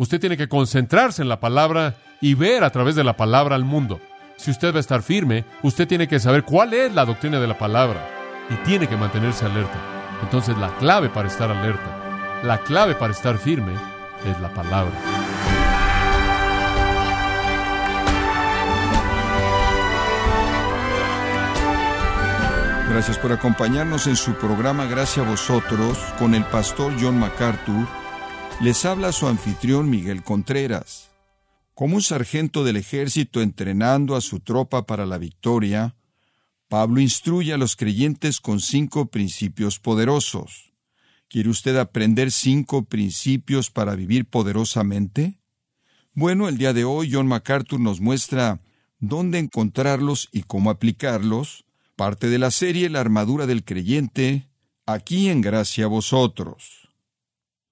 Usted tiene que concentrarse en la palabra y ver a través de la palabra al mundo. Si usted va a estar firme, usted tiene que saber cuál es la doctrina de la palabra y tiene que mantenerse alerta. Entonces la clave para estar alerta, la clave para estar firme es la palabra. Gracias por acompañarnos en su programa Gracias a vosotros con el pastor John MacArthur. Les habla su anfitrión Miguel Contreras. Como un sargento del ejército entrenando a su tropa para la victoria, Pablo instruye a los creyentes con cinco principios poderosos. ¿Quiere usted aprender cinco principios para vivir poderosamente? Bueno, el día de hoy John MacArthur nos muestra dónde encontrarlos y cómo aplicarlos, parte de la serie La armadura del creyente, aquí en gracia a vosotros.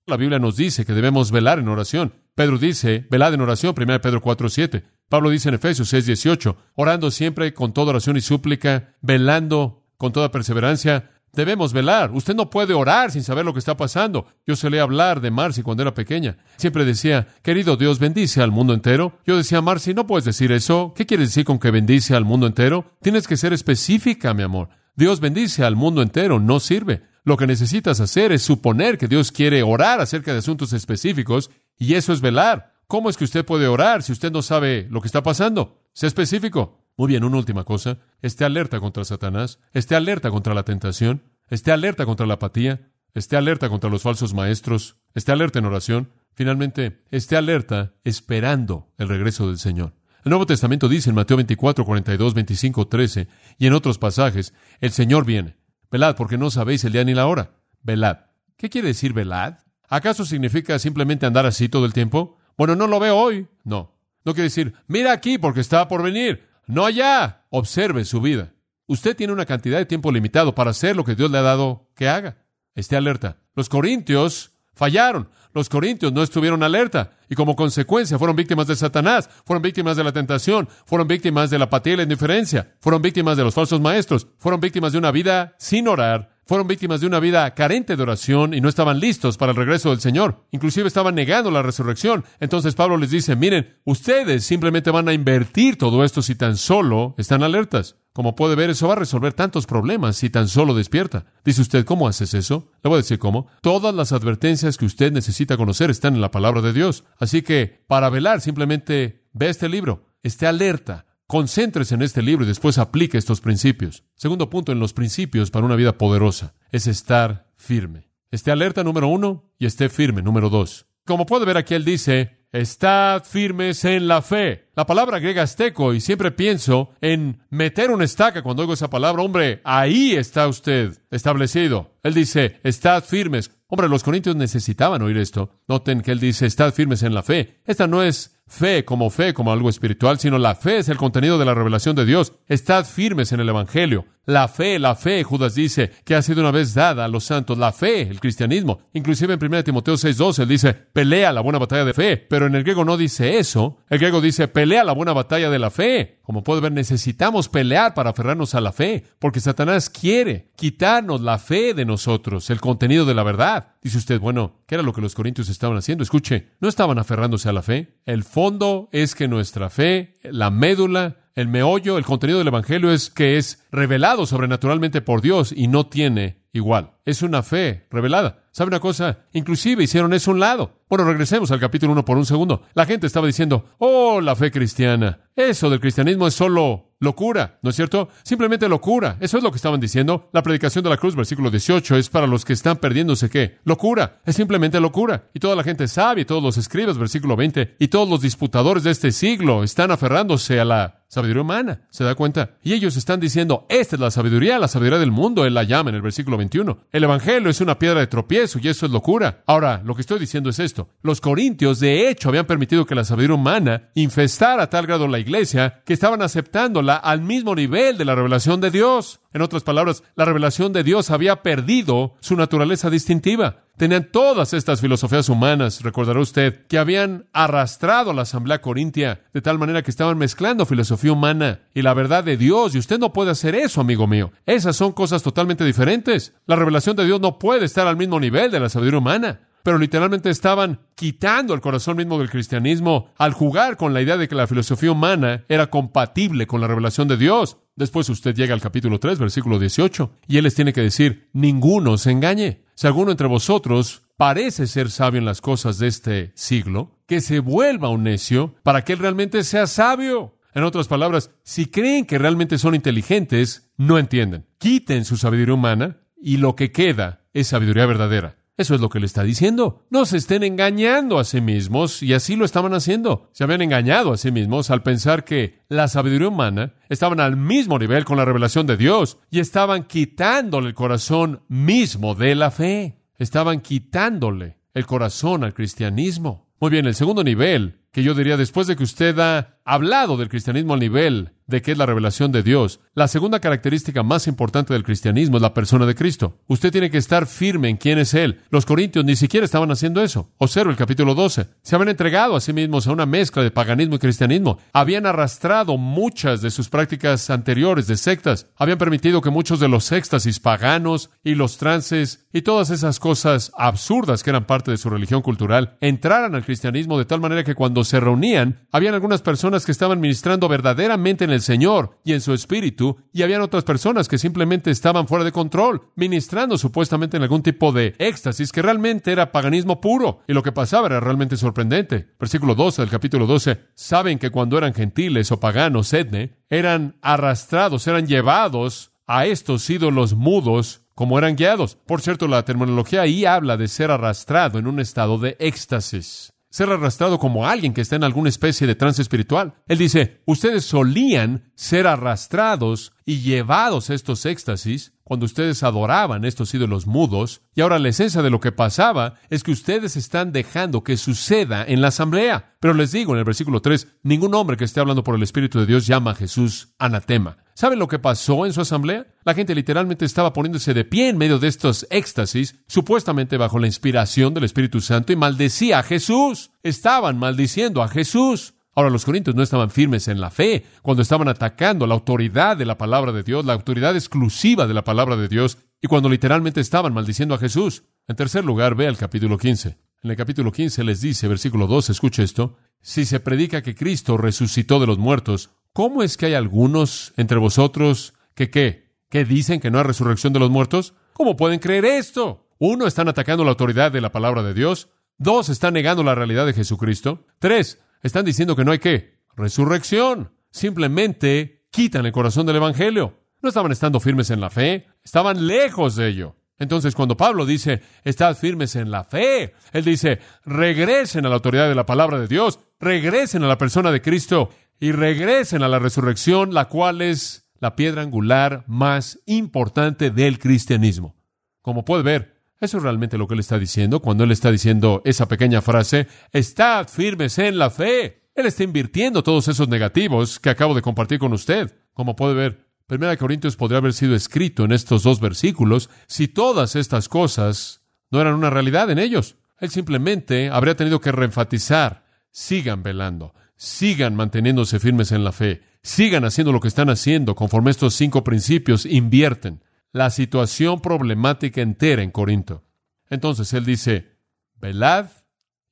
La Biblia nos dice que debemos velar en oración. Pedro dice, velad en oración, 1 Pedro 4, 7. Pablo dice en Efesios 6, 18, orando siempre con toda oración y súplica, velando con toda perseverancia. Debemos velar. Usted no puede orar sin saber lo que está pasando. Yo solía hablar de Marcy cuando era pequeña. Siempre decía, querido Dios, bendice al mundo entero. Yo decía, Marcy, no puedes decir eso. ¿Qué quieres decir con que bendice al mundo entero? Tienes que ser específica, mi amor. Dios bendice al mundo entero, no sirve. Lo que necesitas hacer es suponer que Dios quiere orar acerca de asuntos específicos, y eso es velar. ¿Cómo es que usted puede orar si usted no sabe lo que está pasando? Sea específico. Muy bien, una última cosa. Esté alerta contra Satanás, esté alerta contra la tentación, esté alerta contra la apatía, esté alerta contra los falsos maestros, esté alerta en oración. Finalmente, esté alerta esperando el regreso del Señor. El Nuevo Testamento dice en Mateo 24, 42, 25, 13 y en otros pasajes, el Señor viene. Velad, porque no sabéis el día ni la hora. Velad. ¿Qué quiere decir velad? ¿Acaso significa simplemente andar así todo el tiempo? Bueno, no lo veo hoy. No. No quiere decir, mira aquí porque está por venir. No allá. Observe su vida. Usted tiene una cantidad de tiempo limitado para hacer lo que Dios le ha dado que haga. Esté alerta. Los corintios fallaron. Los corintios no estuvieron alerta y como consecuencia fueron víctimas de Satanás, fueron víctimas de la tentación, fueron víctimas de la apatía y la indiferencia, fueron víctimas de los falsos maestros, fueron víctimas de una vida sin orar, fueron víctimas de una vida carente de oración y no estaban listos para el regreso del Señor. Inclusive estaban negando la resurrección. Entonces Pablo les dice, miren, ustedes simplemente van a invertir todo esto si tan solo están alertas. Como puede ver, eso va a resolver tantos problemas si tan solo despierta. Dice usted, ¿cómo haces eso? Le voy a decir cómo. Todas las advertencias que usted necesita conocer están en la palabra de Dios. Así que, para velar, simplemente ve este libro, esté alerta, concéntrese en este libro y después aplique estos principios. Segundo punto en los principios para una vida poderosa es estar firme. Esté alerta, número uno, y esté firme, número dos. Como puede ver aquí, él dice, Estad firmes en la fe. La palabra griega esteco, y siempre pienso en meter una estaca cuando oigo esa palabra. Hombre, ahí está usted establecido. Él dice, estad firmes. Hombre, los corintios necesitaban oír esto. Noten que él dice, estad firmes en la fe. Esta no es fe como fe, como algo espiritual, sino la fe es el contenido de la revelación de Dios. Estad firmes en el Evangelio. La fe, la fe, Judas dice, que ha sido una vez dada a los santos. La fe, el cristianismo. Inclusive en 1 Timoteo 6.12 él dice, pelea la buena batalla de fe. Pero en el griego no dice eso. El griego dice, pelea la buena batalla de la fe. Como puede ver, necesitamos pelear para aferrarnos a la fe, porque Satanás quiere quitarnos la fe de nosotros, el contenido de la verdad. Dice usted, bueno, ¿qué era lo que los corintios estaban haciendo? Escuche, no estaban aferrándose a la fe. El fondo es que nuestra fe, la médula, el meollo, el contenido del Evangelio es que es revelado sobrenaturalmente por Dios y no tiene igual. Es una fe revelada. ¿Sabe una cosa? Inclusive hicieron eso un lado. Bueno, regresemos al capítulo 1 por un segundo. La gente estaba diciendo, oh, la fe cristiana. Eso del cristianismo es solo locura, ¿no es cierto? Simplemente locura. Eso es lo que estaban diciendo. La predicación de la cruz, versículo 18, es para los que están perdiéndose qué? Locura. Es simplemente locura. Y toda la gente sabe, y todos los escribas, versículo 20, y todos los disputadores de este siglo están aferrándose a la sabiduría humana. ¿Se da cuenta? Y ellos están diciendo, esta es la sabiduría, la sabiduría del mundo. Él la llama en el versículo 21. El Evangelio es una piedra de tropiezo y eso es locura. Ahora, lo que estoy diciendo es esto. Los corintios, de hecho, habían permitido que la sabiduría humana infestara a tal grado la iglesia que estaban aceptándola al mismo nivel de la revelación de Dios. En otras palabras, la revelación de Dios había perdido su naturaleza distintiva. Tenían todas estas filosofías humanas, recordará usted, que habían arrastrado a la asamblea corintia, de tal manera que estaban mezclando filosofía humana y la verdad de Dios, y usted no puede hacer eso, amigo mío. Esas son cosas totalmente diferentes. La revelación de Dios no puede estar al mismo nivel de la sabiduría humana. pero literalmente estaban quitando el corazón mismo del cristianismo al jugar con la idea de que la filosofía humana era compatible con la revelación de Dios. Después usted llega al capítulo 3, versículo 18, y él les tiene que decir, ninguno se engañe. Si alguno entre vosotros parece ser sabio en las cosas de este siglo, que se vuelva un necio para que él realmente sea sabio. En otras palabras, si creen que realmente son inteligentes, no entienden. Quiten su sabiduría humana y lo que queda es sabiduría verdadera. Eso es lo que le está diciendo. No se estén engañando a sí mismos, y así lo estaban haciendo. Se habían engañado a sí mismos al pensar que la sabiduría humana estaban al mismo nivel con la revelación de Dios y estaban quitándole el corazón mismo de la fe. Estaban quitándole el corazón al cristianismo. Muy bien, el segundo nivel, que yo diría después de que usted ha hablado del cristianismo al nivel de qué es la revelación de Dios. La segunda característica más importante del cristianismo es la persona de Cristo. Usted tiene que estar firme en quién es Él. Los corintios ni siquiera estaban haciendo eso. Observe el capítulo 12. Se habían entregado a sí mismos a una mezcla de paganismo y cristianismo. Habían arrastrado muchas de sus prácticas anteriores de sectas. Habían permitido que muchos de los éxtasis paganos y los trances y todas esas cosas absurdas que eran parte de su religión cultural entraran al cristianismo de tal manera que cuando se reunían, habían algunas personas que estaban ministrando verdaderamente en el Señor y en su espíritu, y habían otras personas que simplemente estaban fuera de control, ministrando supuestamente en algún tipo de éxtasis que realmente era paganismo puro, y lo que pasaba era realmente sorprendente. Versículo 12 del capítulo 12, saben que cuando eran gentiles o paganos, etne, eran arrastrados, eran llevados a estos ídolos mudos como eran guiados. Por cierto, la terminología ahí habla de ser arrastrado en un estado de éxtasis ser arrastrado como alguien que está en alguna especie de trance espiritual. Él dice, ustedes solían ser arrastrados y llevados a estos éxtasis cuando ustedes adoraban estos ídolos mudos, y ahora la esencia de lo que pasaba es que ustedes están dejando que suceda en la asamblea. Pero les digo en el versículo 3, ningún hombre que esté hablando por el Espíritu de Dios llama a Jesús anatema. ¿Saben lo que pasó en su asamblea? La gente literalmente estaba poniéndose de pie en medio de estos éxtasis, supuestamente bajo la inspiración del Espíritu Santo, y maldecía a Jesús. Estaban maldiciendo a Jesús. Ahora los corintios no estaban firmes en la fe cuando estaban atacando la autoridad de la palabra de Dios, la autoridad exclusiva de la palabra de Dios, y cuando literalmente estaban maldiciendo a Jesús. En tercer lugar, ve al capítulo 15. En el capítulo 15 les dice, versículo 2, escuche esto, si se predica que Cristo resucitó de los muertos, ¿cómo es que hay algunos entre vosotros que qué? ¿Que dicen que no hay resurrección de los muertos? ¿Cómo pueden creer esto? Uno, están atacando la autoridad de la palabra de Dios. Dos, están negando la realidad de Jesucristo. Tres, están diciendo que no hay qué? Resurrección. Simplemente quitan el corazón del Evangelio. No estaban estando firmes en la fe, estaban lejos de ello. Entonces, cuando Pablo dice, estad firmes en la fe, él dice, regresen a la autoridad de la palabra de Dios, regresen a la persona de Cristo y regresen a la resurrección, la cual es la piedra angular más importante del cristianismo. Como puede ver, eso es realmente lo que él está diciendo cuando él está diciendo esa pequeña frase, estad firmes en la fe. Él está invirtiendo todos esos negativos que acabo de compartir con usted. Como puede ver, Primera Corintios podría haber sido escrito en estos dos versículos si todas estas cosas no eran una realidad en ellos. Él simplemente habría tenido que reenfatizar, sigan velando, sigan manteniéndose firmes en la fe, sigan haciendo lo que están haciendo conforme estos cinco principios invierten la situación problemática entera en Corinto. Entonces él dice, velad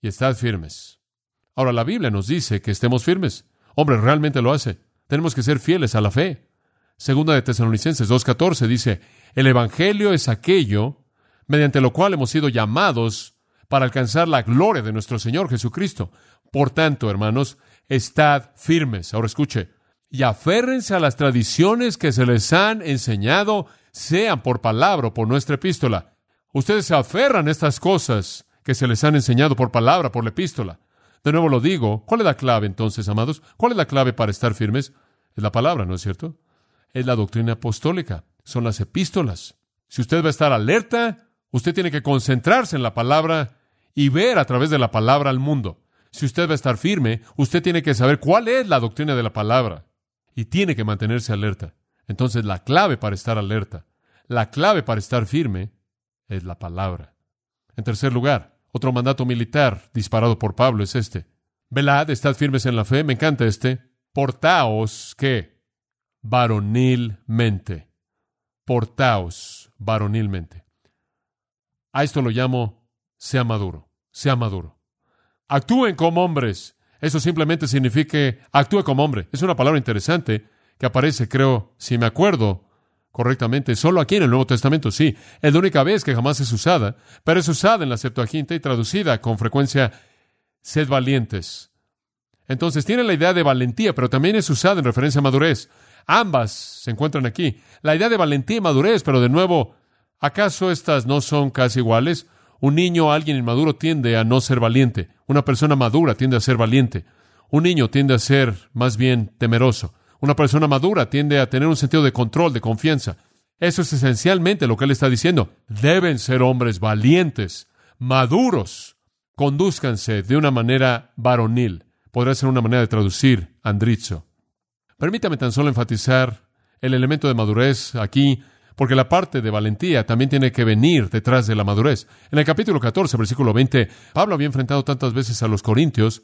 y estad firmes. Ahora la Biblia nos dice que estemos firmes. Hombre, realmente lo hace. Tenemos que ser fieles a la fe. Segunda de Tesalonicenses 2.14 dice, el Evangelio es aquello mediante lo cual hemos sido llamados para alcanzar la gloria de nuestro Señor Jesucristo. Por tanto, hermanos, estad firmes. Ahora escuche, y aférrense a las tradiciones que se les han enseñado sean por palabra o por nuestra epístola. Ustedes se aferran a estas cosas que se les han enseñado por palabra, por la epístola. De nuevo lo digo, ¿cuál es la clave entonces, amados? ¿Cuál es la clave para estar firmes? Es la palabra, ¿no es cierto? Es la doctrina apostólica, son las epístolas. Si usted va a estar alerta, usted tiene que concentrarse en la palabra y ver a través de la palabra al mundo. Si usted va a estar firme, usted tiene que saber cuál es la doctrina de la palabra y tiene que mantenerse alerta. Entonces la clave para estar alerta, la clave para estar firme es la palabra. En tercer lugar, otro mandato militar disparado por Pablo es este. Velad, estad firmes en la fe, me encanta este. Portaos, ¿qué? Varonilmente. Portaos varonilmente. A esto lo llamo sea maduro, sea maduro. Actúen como hombres. Eso simplemente significa actúe como hombre. Es una palabra interesante que aparece, creo, si me acuerdo correctamente, solo aquí en el Nuevo Testamento, sí. Es la única vez que jamás es usada, pero es usada en la Septuaginta y traducida con frecuencia, sed valientes. Entonces tiene la idea de valentía, pero también es usada en referencia a madurez. Ambas se encuentran aquí. La idea de valentía y madurez, pero de nuevo, ¿acaso estas no son casi iguales? Un niño alguien inmaduro tiende a no ser valiente. Una persona madura tiende a ser valiente. Un niño tiende a ser más bien temeroso. Una persona madura tiende a tener un sentido de control, de confianza. Eso es esencialmente lo que él está diciendo. Deben ser hombres valientes, maduros. Condúzcanse de una manera varonil. Podría ser una manera de traducir andrizo. Permítame tan solo enfatizar el elemento de madurez aquí, porque la parte de valentía también tiene que venir detrás de la madurez. En el capítulo 14, versículo 20, Pablo había enfrentado tantas veces a los corintios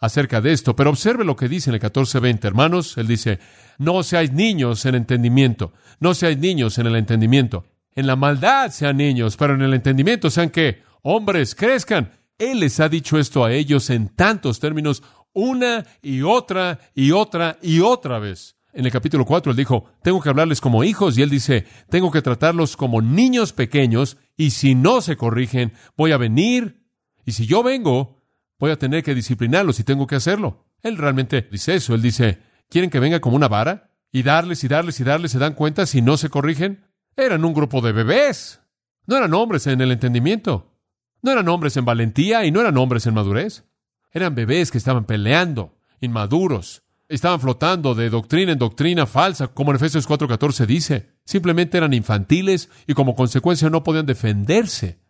acerca de esto, pero observe lo que dice en el 14:20, hermanos, él dice, no seáis niños en entendimiento, no seáis niños en el entendimiento. En la maldad sean niños, pero en el entendimiento sean que hombres crezcan. Él les ha dicho esto a ellos en tantos términos una y otra y otra y otra vez. En el capítulo 4 él dijo, tengo que hablarles como hijos y él dice, tengo que tratarlos como niños pequeños y si no se corrigen, voy a venir y si yo vengo, voy a tener que disciplinarlos y tengo que hacerlo. Él realmente dice eso, él dice, ¿quieren que venga como una vara? Y darles y darles y darles, ¿se dan cuenta si no se corrigen? Eran un grupo de bebés. No eran hombres en el entendimiento. No eran hombres en valentía y no eran hombres en madurez. Eran bebés que estaban peleando, inmaduros, estaban flotando de doctrina en doctrina falsa, como en Efesios 4:14 dice. Simplemente eran infantiles y como consecuencia no podían defenderse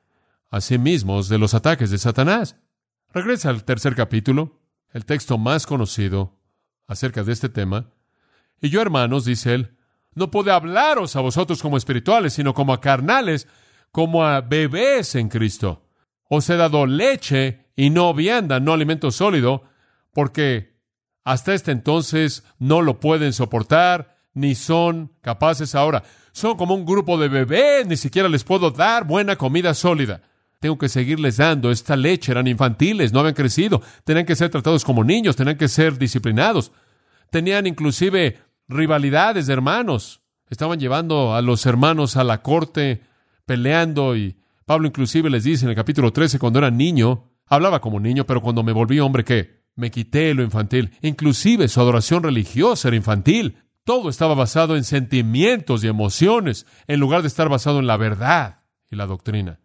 a sí mismos de los ataques de Satanás. Regresa al tercer capítulo, el texto más conocido acerca de este tema. Y yo, hermanos, dice él, no puedo hablaros a vosotros como espirituales, sino como a carnales, como a bebés en Cristo. Os he dado leche y no vianda, no alimento sólido, porque hasta este entonces no lo pueden soportar, ni son capaces ahora. Son como un grupo de bebés, ni siquiera les puedo dar buena comida sólida. Tengo que seguirles dando esta leche, eran infantiles, no habían crecido, tenían que ser tratados como niños, tenían que ser disciplinados. Tenían inclusive rivalidades de hermanos. Estaban llevando a los hermanos a la corte, peleando, y Pablo inclusive les dice en el capítulo 13, cuando era niño, Hablaba como niño, pero cuando me volví hombre, ¿qué? Me quité lo infantil. Inclusive su adoración religiosa era infantil. Todo estaba basado en sentimientos y emociones, en lugar de estar basado en la verdad y la doctrina.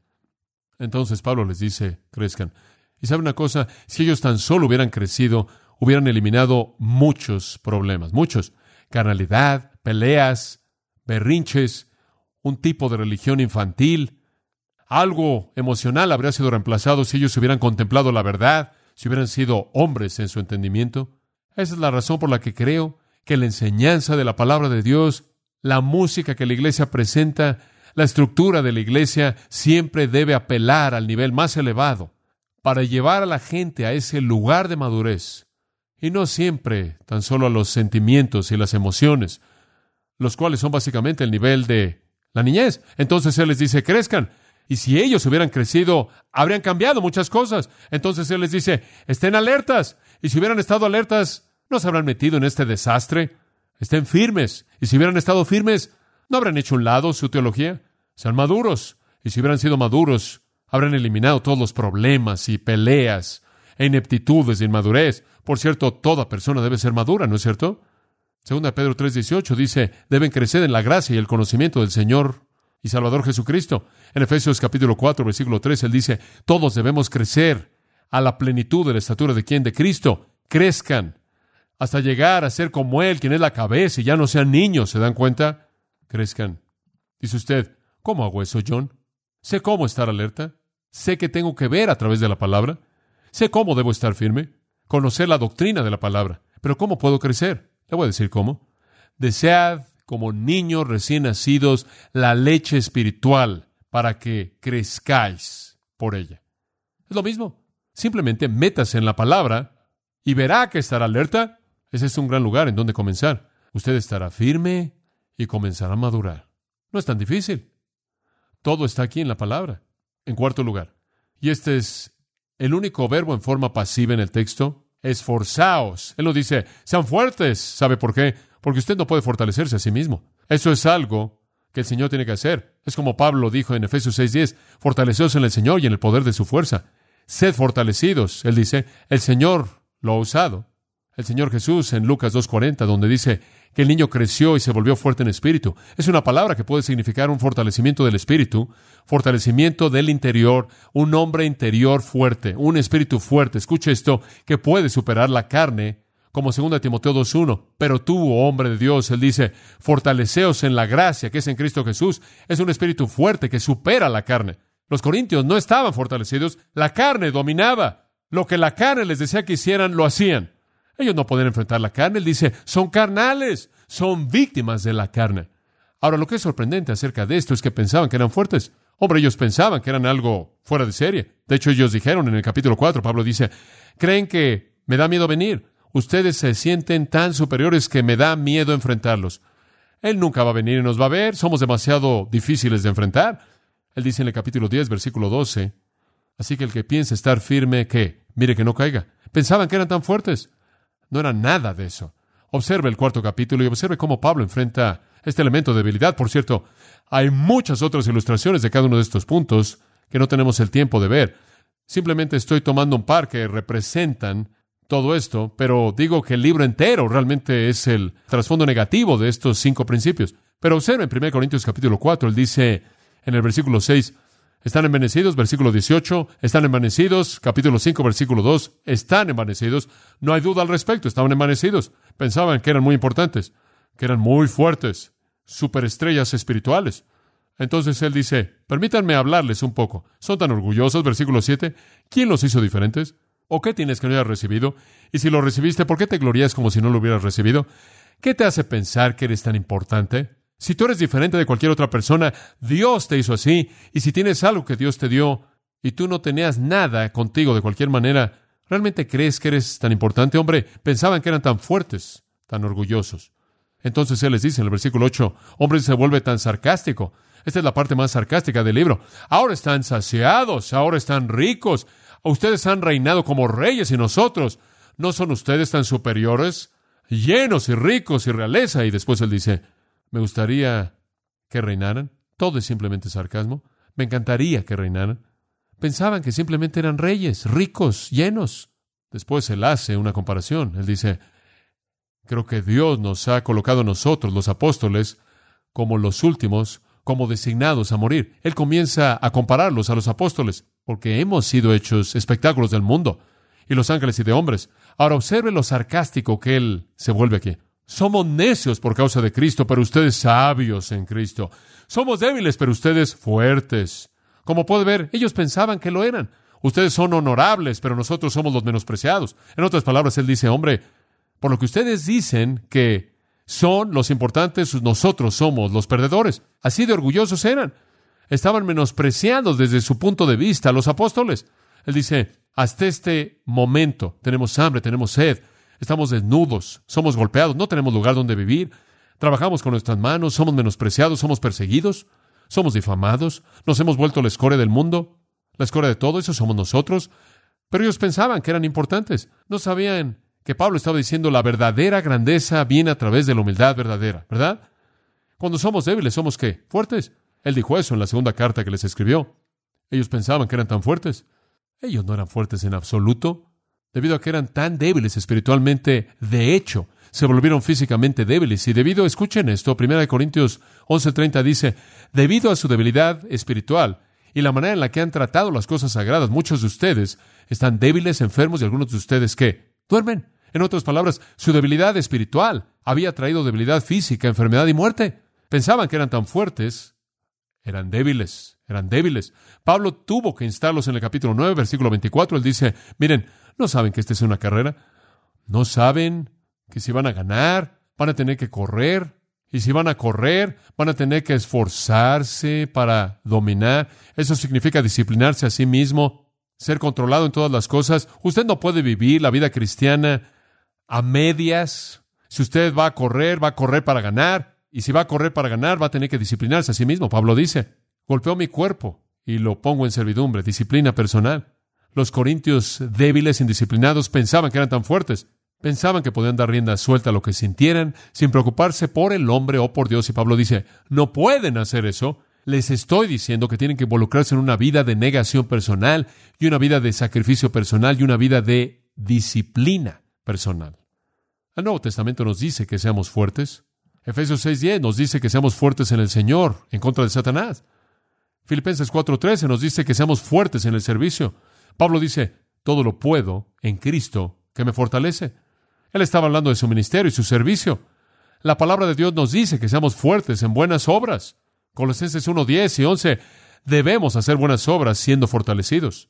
Entonces Pablo les dice, crezcan. Y sabe una cosa, si ellos tan solo hubieran crecido, hubieran eliminado muchos problemas, muchos. Carnalidad, peleas, berrinches, un tipo de religión infantil, algo emocional habría sido reemplazado si ellos hubieran contemplado la verdad, si hubieran sido hombres en su entendimiento. Esa es la razón por la que creo que la enseñanza de la palabra de Dios, la música que la iglesia presenta, la estructura de la iglesia siempre debe apelar al nivel más elevado para llevar a la gente a ese lugar de madurez y no siempre tan solo a los sentimientos y las emociones, los cuales son básicamente el nivel de la niñez. Entonces Él les dice, crezcan, y si ellos hubieran crecido, habrían cambiado muchas cosas. Entonces Él les dice, estén alertas. Y si hubieran estado alertas, no se habrán metido en este desastre. Estén firmes. Y si hubieran estado firmes, no habrán hecho un lado su teología. Sean maduros. Y si hubieran sido maduros, habrán eliminado todos los problemas y peleas e ineptitudes de inmadurez. Por cierto, toda persona debe ser madura, ¿no es cierto? Segunda Pedro 3:18 dice, deben crecer en la gracia y el conocimiento del Señor y Salvador Jesucristo. En Efesios capítulo 4, versículo 3, él dice, todos debemos crecer a la plenitud de la estatura de quien? De Cristo. Crezcan hasta llegar a ser como Él, quien es la cabeza, y ya no sean niños, ¿se dan cuenta? Crezcan. Dice usted, ¿cómo hago eso, John? Sé cómo estar alerta. Sé que tengo que ver a través de la palabra. Sé cómo debo estar firme. Conocer la doctrina de la palabra. Pero ¿cómo puedo crecer? Le voy a decir cómo. Desead como niños recién nacidos la leche espiritual para que crezcáis por ella. Es lo mismo. Simplemente métase en la palabra y verá que estará alerta. Ese es un gran lugar en donde comenzar. Usted estará firme y comenzará a madurar. No es tan difícil. Todo está aquí en la palabra. En cuarto lugar, Y este es el único verbo en forma pasiva en el texto. Esforzaos. Él lo dice, sean fuertes. ¿Sabe por qué? Porque usted no puede fortalecerse a sí mismo. Eso es algo que el Señor tiene que hacer. Es como Pablo dijo en Efesios 6:10, fortaleceos en el Señor y en el poder de su fuerza. Sed fortalecidos. Él dice, el Señor lo ha usado. El Señor Jesús en Lucas 2.40, donde dice que el niño creció y se volvió fuerte en espíritu. Es una palabra que puede significar un fortalecimiento del espíritu, fortalecimiento del interior, un hombre interior fuerte, un espíritu fuerte. Escuche esto, que puede superar la carne, como 2 Timoteo 2.1. Pero tú, oh hombre de Dios, él dice, fortaleceos en la gracia que es en Cristo Jesús. Es un espíritu fuerte que supera la carne. Los corintios no estaban fortalecidos, la carne dominaba. Lo que la carne les decía que hicieran, lo hacían. Ellos no pueden enfrentar la carne. Él dice, son carnales, son víctimas de la carne. Ahora, lo que es sorprendente acerca de esto es que pensaban que eran fuertes. Hombre, ellos pensaban que eran algo fuera de serie. De hecho, ellos dijeron en el capítulo 4, Pablo dice, creen que me da miedo venir. Ustedes se sienten tan superiores que me da miedo enfrentarlos. Él nunca va a venir y nos va a ver. Somos demasiado difíciles de enfrentar. Él dice en el capítulo 10, versículo 12, así que el que piensa estar firme, que mire que no caiga. Pensaban que eran tan fuertes. No era nada de eso. Observe el cuarto capítulo y observe cómo Pablo enfrenta este elemento de debilidad. Por cierto, hay muchas otras ilustraciones de cada uno de estos puntos que no tenemos el tiempo de ver. Simplemente estoy tomando un par que representan todo esto, pero digo que el libro entero realmente es el trasfondo negativo de estos cinco principios. Pero observe en 1 Corintios capítulo 4, él dice en el versículo 6, están envanecidos, versículo 18, están envanecidos, capítulo 5, versículo 2, están envanecidos, no hay duda al respecto, estaban envanecidos, pensaban que eran muy importantes, que eran muy fuertes, superestrellas espirituales. Entonces él dice, permítanme hablarles un poco, son tan orgullosos, versículo 7, ¿quién los hizo diferentes? ¿O qué tienes que no hayas recibido? Y si lo recibiste, ¿por qué te glorías como si no lo hubieras recibido? ¿Qué te hace pensar que eres tan importante? Si tú eres diferente de cualquier otra persona, Dios te hizo así. Y si tienes algo que Dios te dio y tú no tenías nada contigo de cualquier manera, ¿realmente crees que eres tan importante? Hombre, pensaban que eran tan fuertes, tan orgullosos. Entonces Él les dice en el versículo 8, hombre se vuelve tan sarcástico. Esta es la parte más sarcástica del libro. Ahora están saciados, ahora están ricos. Ustedes han reinado como reyes y nosotros. ¿No son ustedes tan superiores? Llenos y ricos y realeza. Y después Él dice, me gustaría que reinaran. Todo es simplemente sarcasmo. Me encantaría que reinaran. Pensaban que simplemente eran reyes, ricos, llenos. Después él hace una comparación. Él dice, creo que Dios nos ha colocado a nosotros, los apóstoles, como los últimos, como designados a morir. Él comienza a compararlos a los apóstoles, porque hemos sido hechos espectáculos del mundo, y los ángeles y de hombres. Ahora observe lo sarcástico que él se vuelve aquí. Somos necios por causa de Cristo, pero ustedes sabios en Cristo. Somos débiles, pero ustedes fuertes. Como puede ver, ellos pensaban que lo eran. Ustedes son honorables, pero nosotros somos los menospreciados. En otras palabras, él dice, hombre, por lo que ustedes dicen que son los importantes, nosotros somos los perdedores. Así de orgullosos eran. Estaban menospreciando desde su punto de vista los apóstoles. Él dice, hasta este momento tenemos hambre, tenemos sed, estamos desnudos, somos golpeados, no tenemos lugar donde vivir, trabajamos con nuestras manos, somos menospreciados, somos perseguidos, somos difamados, nos hemos vuelto la escoria del mundo, la escoria de todo eso somos nosotros. Pero ellos pensaban que eran importantes, no sabían que Pablo estaba diciendo la verdadera grandeza viene a través de la humildad verdadera, ¿verdad? Cuando somos débiles, ¿somos qué? Fuertes. Él dijo eso en la segunda carta que les escribió. Ellos pensaban que eran tan fuertes. Ellos no eran fuertes en absoluto debido a que eran tan débiles espiritualmente, de hecho, se volvieron físicamente débiles. Y debido, escuchen esto, 1 Corintios 11:30 dice, debido a su debilidad espiritual y la manera en la que han tratado las cosas sagradas, muchos de ustedes están débiles, enfermos y algunos de ustedes que duermen. En otras palabras, su debilidad espiritual había traído debilidad física, enfermedad y muerte. Pensaban que eran tan fuertes, eran débiles, eran débiles. Pablo tuvo que instarlos en el capítulo 9, versículo 24. Él dice, miren, no saben que esta es una carrera. No saben que si van a ganar, van a tener que correr. Y si van a correr, van a tener que esforzarse para dominar. Eso significa disciplinarse a sí mismo, ser controlado en todas las cosas. Usted no puede vivir la vida cristiana a medias. Si usted va a correr, va a correr para ganar. Y si va a correr para ganar, va a tener que disciplinarse a sí mismo. Pablo dice, golpeó mi cuerpo y lo pongo en servidumbre, disciplina personal. Los corintios débiles, indisciplinados, pensaban que eran tan fuertes. Pensaban que podían dar rienda suelta a lo que sintieran sin preocuparse por el hombre o por Dios. Y Pablo dice, no pueden hacer eso. Les estoy diciendo que tienen que involucrarse en una vida de negación personal y una vida de sacrificio personal y una vida de disciplina personal. El Nuevo Testamento nos dice que seamos fuertes. Efesios 6:10 nos dice que seamos fuertes en el Señor, en contra de Satanás. Filipenses 4:13 nos dice que seamos fuertes en el servicio. Pablo dice, todo lo puedo en Cristo que me fortalece. Él estaba hablando de su ministerio y su servicio. La palabra de Dios nos dice que seamos fuertes en buenas obras. Colosenses 1, 10 y 11, debemos hacer buenas obras siendo fortalecidos.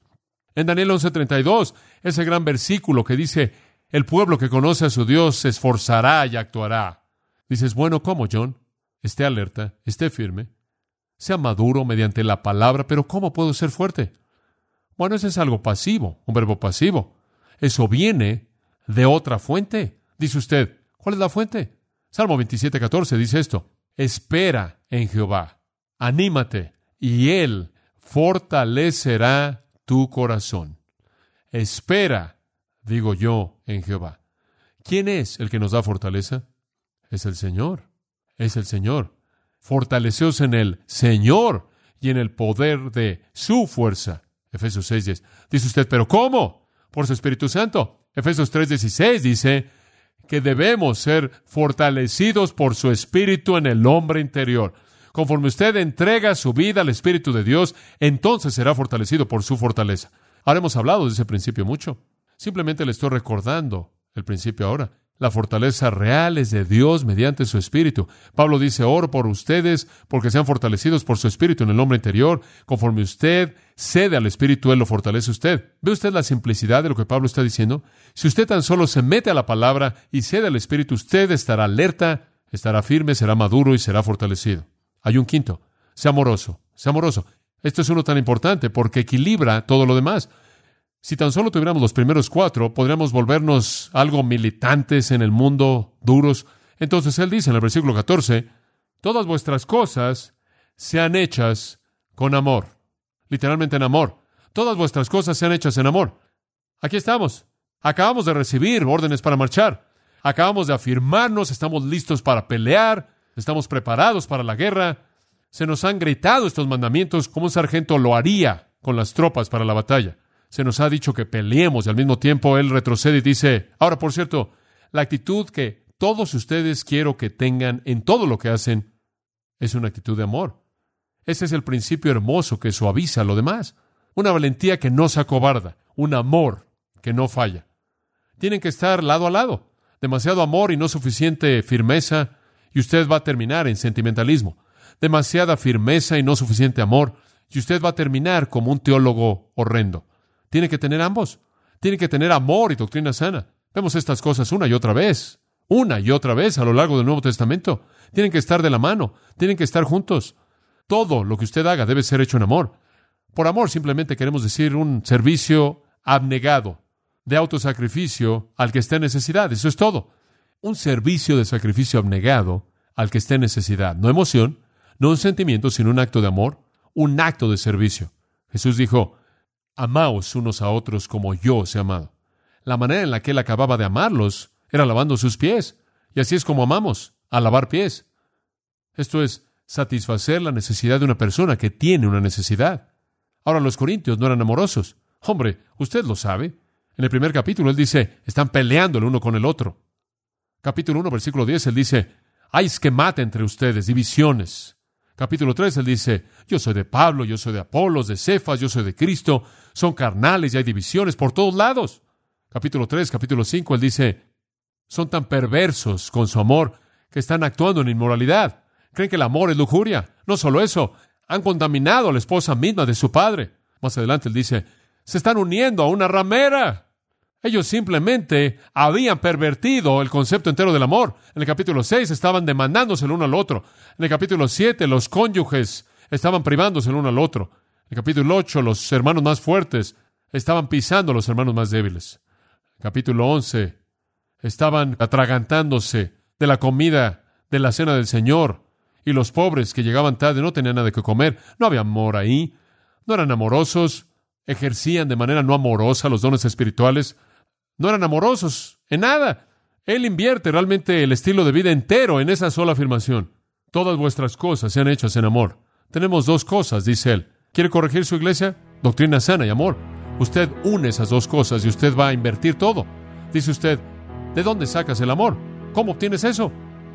En Daniel 11:32, ese gran versículo que dice, el pueblo que conoce a su Dios se esforzará y actuará. Dices, bueno, ¿cómo, John? Esté alerta, esté firme, sea maduro mediante la palabra, pero ¿cómo puedo ser fuerte? Bueno, eso es algo pasivo, un verbo pasivo. Eso viene de otra fuente. Dice usted, ¿cuál es la fuente? Salmo 27:14 dice esto, espera en Jehová, anímate, y Él fortalecerá tu corazón. Espera, digo yo, en Jehová. ¿Quién es el que nos da fortaleza? Es el Señor, es el Señor. Fortaleceos en el Señor y en el poder de su fuerza. Efesios 6:10. Dice usted, ¿pero cómo? Por su Espíritu Santo. Efesios 3:16 dice, que debemos ser fortalecidos por su Espíritu en el hombre interior. Conforme usted entrega su vida al Espíritu de Dios, entonces será fortalecido por su fortaleza. Ahora hemos hablado de ese principio mucho. Simplemente le estoy recordando el principio ahora. La fortaleza real es de Dios mediante su Espíritu. Pablo dice, oro por ustedes porque sean fortalecidos por su Espíritu en el hombre interior. Conforme usted cede al Espíritu, Él lo fortalece usted. ¿Ve usted la simplicidad de lo que Pablo está diciendo? Si usted tan solo se mete a la palabra y cede al Espíritu, usted estará alerta, estará firme, será maduro y será fortalecido. Hay un quinto. Sea amoroso, sea amoroso. Esto es uno tan importante porque equilibra todo lo demás. Si tan solo tuviéramos los primeros cuatro, podríamos volvernos algo militantes en el mundo, duros. Entonces él dice en el versículo 14, todas vuestras cosas sean hechas con amor. Literalmente en amor. Todas vuestras cosas sean hechas en amor. Aquí estamos. Acabamos de recibir órdenes para marchar. Acabamos de afirmarnos, estamos listos para pelear, estamos preparados para la guerra. Se nos han gritado estos mandamientos como un sargento lo haría con las tropas para la batalla se nos ha dicho que peleemos y al mismo tiempo Él retrocede y dice, ahora por cierto, la actitud que todos ustedes quiero que tengan en todo lo que hacen es una actitud de amor. Ese es el principio hermoso que suaviza lo demás. Una valentía que no se acobarda, un amor que no falla. Tienen que estar lado a lado. Demasiado amor y no suficiente firmeza, y usted va a terminar en sentimentalismo. Demasiada firmeza y no suficiente amor, y usted va a terminar como un teólogo horrendo. Tiene que tener ambos. Tiene que tener amor y doctrina sana. Vemos estas cosas una y otra vez, una y otra vez a lo largo del Nuevo Testamento. Tienen que estar de la mano, tienen que estar juntos. Todo lo que usted haga debe ser hecho en amor. Por amor simplemente queremos decir un servicio abnegado, de autosacrificio al que esté en necesidad. Eso es todo. Un servicio de sacrificio abnegado al que esté en necesidad. No emoción, no un sentimiento, sino un acto de amor, un acto de servicio. Jesús dijo, Amaos unos a otros como yo os he amado. La manera en la que él acababa de amarlos era lavando sus pies. Y así es como amamos, a lavar pies. Esto es satisfacer la necesidad de una persona que tiene una necesidad. Ahora los corintios no eran amorosos. Hombre, usted lo sabe. En el primer capítulo él dice, están peleando el uno con el otro. Capítulo 1, versículo 10, él dice, hay esquemata entre ustedes, divisiones. Capítulo 3, él dice, yo soy de Pablo, yo soy de Apolos, de Cefas, yo soy de Cristo, son carnales y hay divisiones por todos lados. Capítulo 3, capítulo 5, él dice, son tan perversos con su amor que están actuando en inmoralidad. Creen que el amor es lujuria. No solo eso, han contaminado a la esposa misma de su padre. Más adelante él dice, se están uniendo a una ramera. Ellos simplemente habían pervertido el concepto entero del amor. En el capítulo 6 estaban demandándose el uno al otro. En el capítulo 7 los cónyuges estaban privándose el uno al otro. En el capítulo 8 los hermanos más fuertes estaban pisando a los hermanos más débiles. En el capítulo 11 estaban atragantándose de la comida de la cena del Señor. Y los pobres que llegaban tarde no tenían nada que comer. No había amor ahí. no eran amorosos, ejercían de manera no amorosa los dones espirituales, no eran amorosos en nada. Él invierte realmente el estilo de vida entero en esa sola afirmación. Todas vuestras cosas sean hechas en amor. Tenemos dos cosas, dice él. ¿Quiere corregir su iglesia? Doctrina sana y amor. Usted une esas dos cosas y usted va a invertir todo. Dice usted, ¿de dónde sacas el amor? ¿Cómo obtienes eso?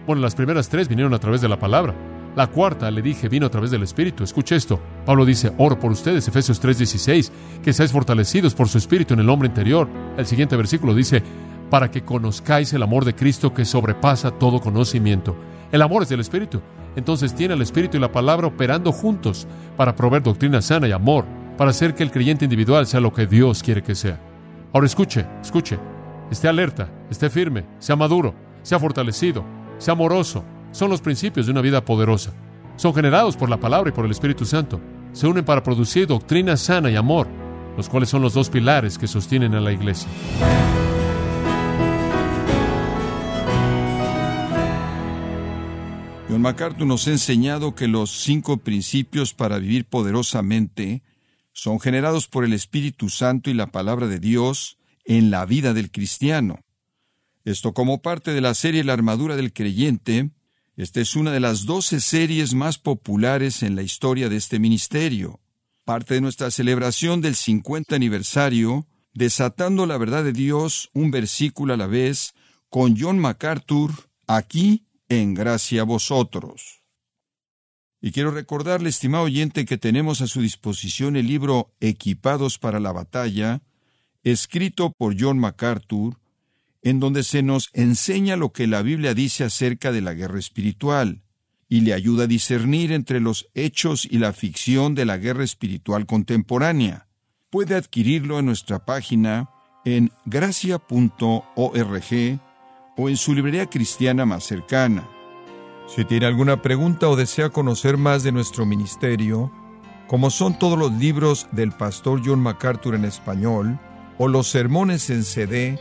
Bueno, las primeras tres vinieron a través de la palabra. La cuarta, le dije, vino a través del Espíritu. Escuche esto. Pablo dice, oro por ustedes, Efesios 3:16, que seáis fortalecidos por su Espíritu en el hombre interior. El siguiente versículo dice, para que conozcáis el amor de Cristo que sobrepasa todo conocimiento. El amor es del Espíritu. Entonces tiene el Espíritu y la palabra operando juntos para proveer doctrina sana y amor, para hacer que el creyente individual sea lo que Dios quiere que sea. Ahora escuche, escuche. Esté alerta, esté firme, sea maduro, sea fortalecido, sea amoroso, son los principios de una vida poderosa. Son generados por la palabra y por el Espíritu Santo. Se unen para producir doctrina sana y amor, los cuales son los dos pilares que sostienen a la iglesia. John MacArthur nos ha enseñado que los cinco principios para vivir poderosamente son generados por el Espíritu Santo y la palabra de Dios en la vida del cristiano. Esto como parte de la serie La armadura del creyente, esta es una de las doce series más populares en la historia de este ministerio. Parte de nuestra celebración del 50 aniversario, desatando la verdad de Dios un versículo a la vez, con John MacArthur, aquí en gracia a vosotros. Y quiero recordarle, estimado oyente, que tenemos a su disposición el libro Equipados para la batalla, escrito por John MacArthur, en donde se nos enseña lo que la Biblia dice acerca de la guerra espiritual y le ayuda a discernir entre los hechos y la ficción de la guerra espiritual contemporánea. Puede adquirirlo en nuestra página en gracia.org o en su librería cristiana más cercana. Si tiene alguna pregunta o desea conocer más de nuestro ministerio, como son todos los libros del pastor John MacArthur en español o los sermones en CD,